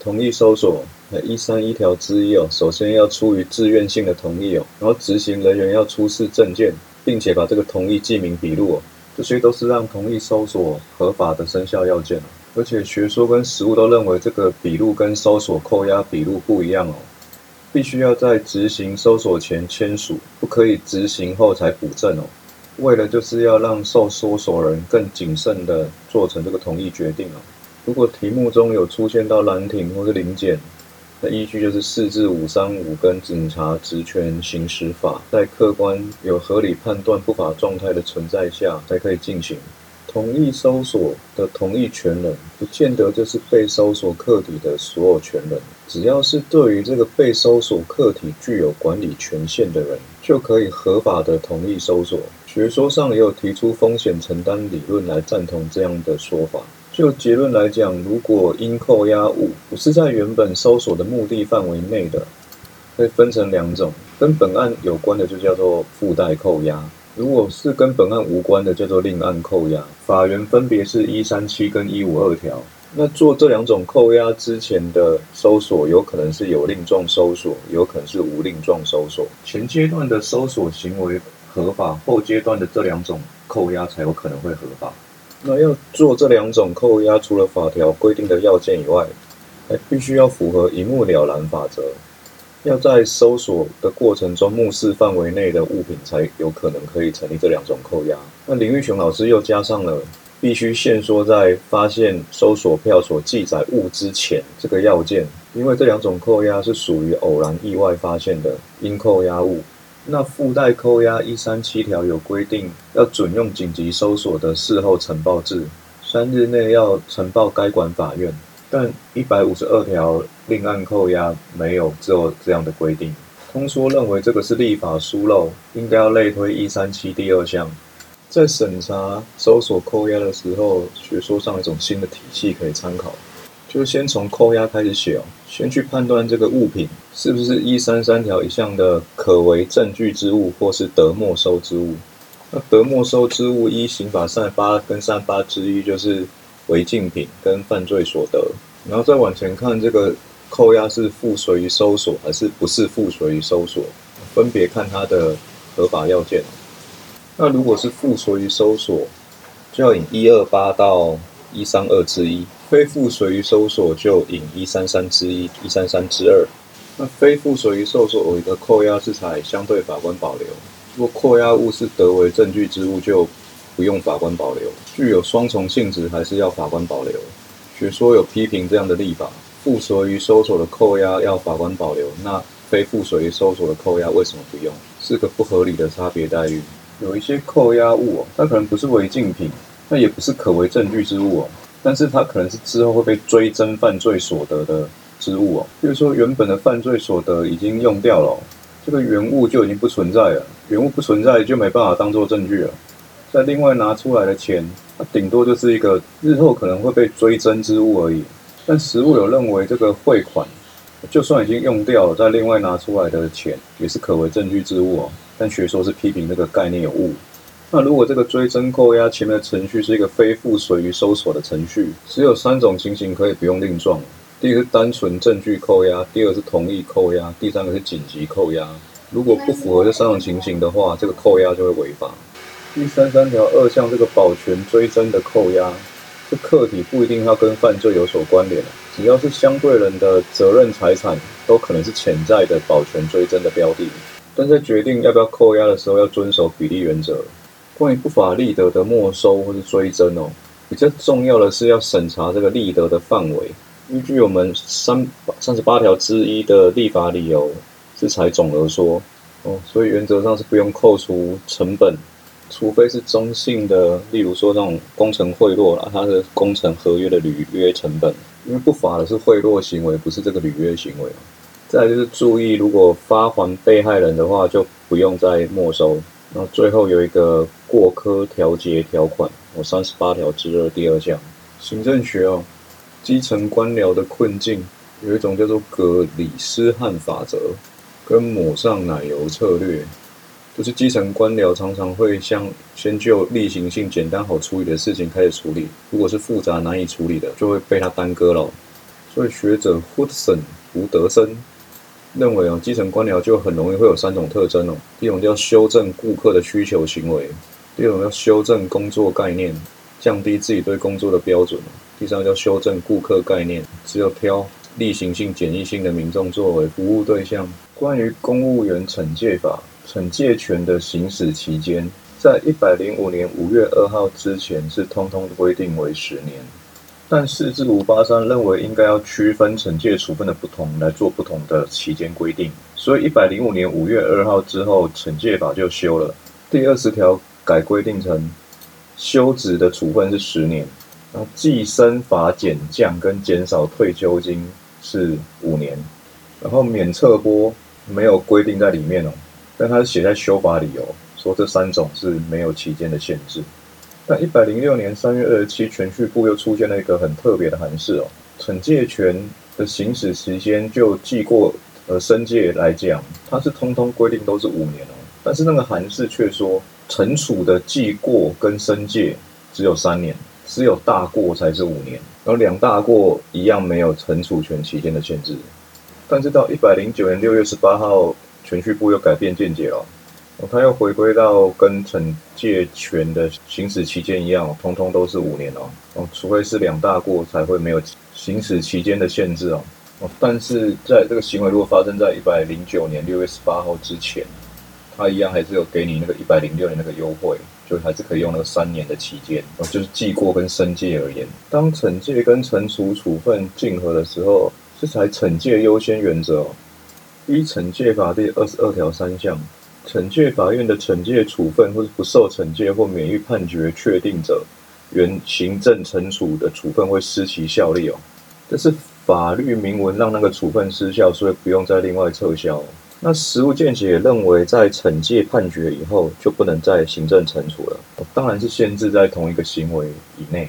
同意搜索，呃，一三一条之一哦，首先要出于自愿性的同意哦，然后执行人员要出示证件，并且把这个同意记名笔录哦，这些都是让同意搜索合法的生效要件哦。而且学说跟实务都认为这个笔录跟搜索扣押笔录不一样哦，必须要在执行搜索前签署，不可以执行后才补证哦。为了就是要让受搜索人更谨慎的做成这个同意决定哦。如果题目中有出现到兰亭或是临检，那依据就是四至五三五跟警察职权行使法，在客观有合理判断不法状态的存在下，才可以进行。同意搜索的同意权人，不见得就是被搜索客体的所有权人。只要是对于这个被搜索客体具有管理权限的人，就可以合法的同意搜索。学说上也有提出风险承担理论来赞同这样的说法。就结论来讲，如果因扣押物不是在原本搜索的目的范围内的，会分成两种：跟本案有关的就叫做附带扣押。如果是跟本案无关的，叫做另案扣押。法源分别是一三七跟一五二条。那做这两种扣押之前的搜索，有可能是有令状搜索，有可能是无令状搜索。前阶段的搜索行为合法，后阶段的这两种扣押才有可能会合法。那要做这两种扣押，除了法条规定的要件以外，还必须要符合一目了然法则。要在搜索的过程中目视范围内的物品，才有可能可以成立这两种扣押。那林玉雄老师又加上了必须限缩在发现搜索票所记载物之前这个要件，因为这两种扣押是属于偶然意外发现的应扣押物。那附带扣押一三七条有规定，要准用紧急搜索的事后呈报制，三日内要呈报该管法院。但一百五十二条另案扣押没有做这样的规定，通说认为这个是立法疏漏，应该要类推一三七第二项，在审查搜索扣押的时候，学说上一种新的体系可以参考，就先从扣押开始写哦，先去判断这个物品是不是一三三条一项的可为证据之物或是得没收之物。那得没收之物依刑法三八跟三八之一就是。违禁品跟犯罪所得，然后再往前看，这个扣押是附随于搜索还是不是附随于搜索，分别看它的合法要件。那如果是附随于搜索，就要引一二八到一三二之一；非附随于搜索就引一三三之一、一三三之二。那非附随于搜索的扣押制裁相对法官保留，如果扣押物是得为证据之物就。不用法官保留，具有双重性质还是要法官保留。学说有批评这样的立法，附属于搜索的扣押要法官保留，那非附属于搜索的扣押为什么不用？是个不合理的差别待遇。有一些扣押物哦，它可能不是违禁品，那也不是可为证据之物哦，但是它可能是之后会被追征犯罪所得的之物哦。比如说原本的犯罪所得已经用掉了，这个原物就已经不存在了，原物不存在就没办法当做证据了。再另外拿出来的钱，它顶多就是一个日后可能会被追征之物而已。但实物有认为，这个汇款就算已经用掉了，再另外拿出来的钱也是可为证据之物哦。但学说是批评这个概念有误。那如果这个追征扣押前面的程序是一个非附随于搜索的程序，只有三种情形可以不用另状：第一个是单纯证据扣押，第二个是同意扣押，第三个是紧急扣押。如果不符合这三种情形的话，这个扣押就会违法。第三三条二项这个保全追征的扣押，这客体不一定要跟犯罪有所关联只要是相对人的责任财产，都可能是潜在的保全追征的标的。但在决定要不要扣押的时候，要遵守比例原则。关于不法利得的没收或是追征哦，比较重要的是要审查这个利得的范围。依据我们三三十八条之一的立法理由，是采总额说哦，所以原则上是不用扣除成本。除非是中性的，例如说那种工程贿赂啦，它的工程合约的履约成本，因为不法的是贿赂行为，不是这个履约行为。再就是注意，如果发还被害人的话，就不用再没收。那最后有一个过科调节条款，我三十八条之二第二项，行政学哦，基层官僚的困境有一种叫做格里斯汉法则跟抹上奶油策略。就是基层官僚常常会像先就例行性简单好处理的事情开始处理，如果是复杂难以处理的，就会被他耽搁了。所以学者 Hudson 胡德森认为哦，基层官僚就很容易会有三种特征哦。第一种叫修正顾客的需求行为，第二种叫修正工作概念，降低自己对工作的标准。第三个叫修正顾客概念，只有挑例行性、简易性的民众作为服务对象。关于公务员惩戒法，惩戒权的行使期间，在一百零五年五月二号之前是通通规定为十年。但四至五八三认为应该要区分惩戒处分的不同来做不同的期间规定，所以一百零五年五月二号之后，惩戒法就修了。第二十条改规定成休职的处分是十年，然后计生罚减降跟减少退休金是五年，然后免撤拨没有规定在里面哦，但它是写在修法理由，说这三种是没有期间的限制。但一百零六年三月二十七，全序部又出现了一个很特别的函释哦，惩戒权的行使时间就记过呃申诫来讲，它是通通规定都是五年哦，但是那个函释却说惩处的记过跟申诫只有三年，只有大过才是五年，然后两大过一样没有惩处权期间的限制，但是到一百零九年六月十八号，全序部又改变见解了。哦，哦他又回归到跟惩戒权的行使期间一样，通通都是五年哦。哦，除非是两大过才会没有行使期间的限制哦。哦，但是在这个行为如果发生在一百零九年六月十八号之前，他一样还是有给你那个一百零六年那个优惠，就还是可以用那个三年的期间。哦，就是记过跟申诫而言，当惩戒跟惩处处分竞合的时候，是采惩戒优先原则哦。依惩戒法第二十二条三项。惩戒法院的惩戒处分，或是不受惩戒或免于判决确定者，原行政惩处的处分会失其效力哦。这是法律明文让那个处分失效，所以不用再另外撤销。那实务见解认为，在惩戒判决以后，就不能再行政惩处了。当然是限制在同一个行为以内。